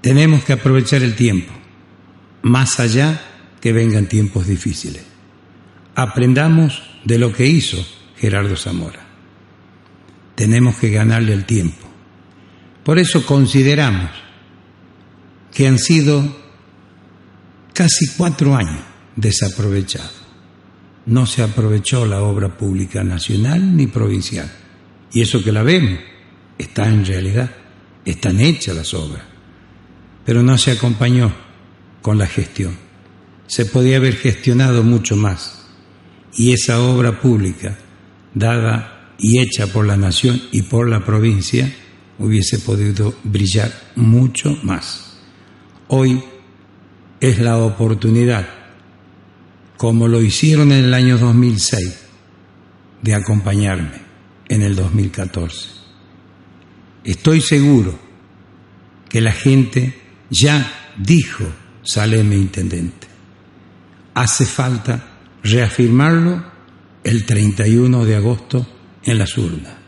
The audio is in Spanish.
Tenemos que aprovechar el tiempo, más allá que vengan tiempos difíciles. Aprendamos de lo que hizo Gerardo Zamora. Tenemos que ganarle el tiempo. Por eso consideramos que han sido casi cuatro años desaprovechados. No se aprovechó la obra pública nacional ni provincial. Y eso que la vemos está en realidad, están hechas las obras pero no se acompañó con la gestión. Se podía haber gestionado mucho más y esa obra pública, dada y hecha por la nación y por la provincia, hubiese podido brillar mucho más. Hoy es la oportunidad, como lo hicieron en el año 2006, de acompañarme en el 2014. Estoy seguro que la gente ya dijo Saleme Intendente. Hace falta reafirmarlo el 31 de agosto en las urnas.